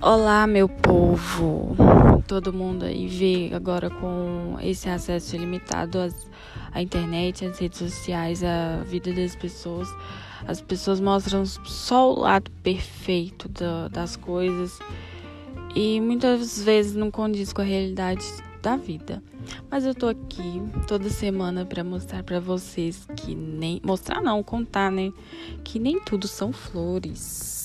Olá, meu povo. Todo mundo aí vê agora com esse acesso ilimitado às, à internet, às redes sociais, à vida das pessoas. As pessoas mostram só o lado perfeito do, das coisas e muitas vezes não condiz com a realidade da vida. Mas eu tô aqui toda semana para mostrar para vocês que nem mostrar não, contar, né, que nem tudo são flores.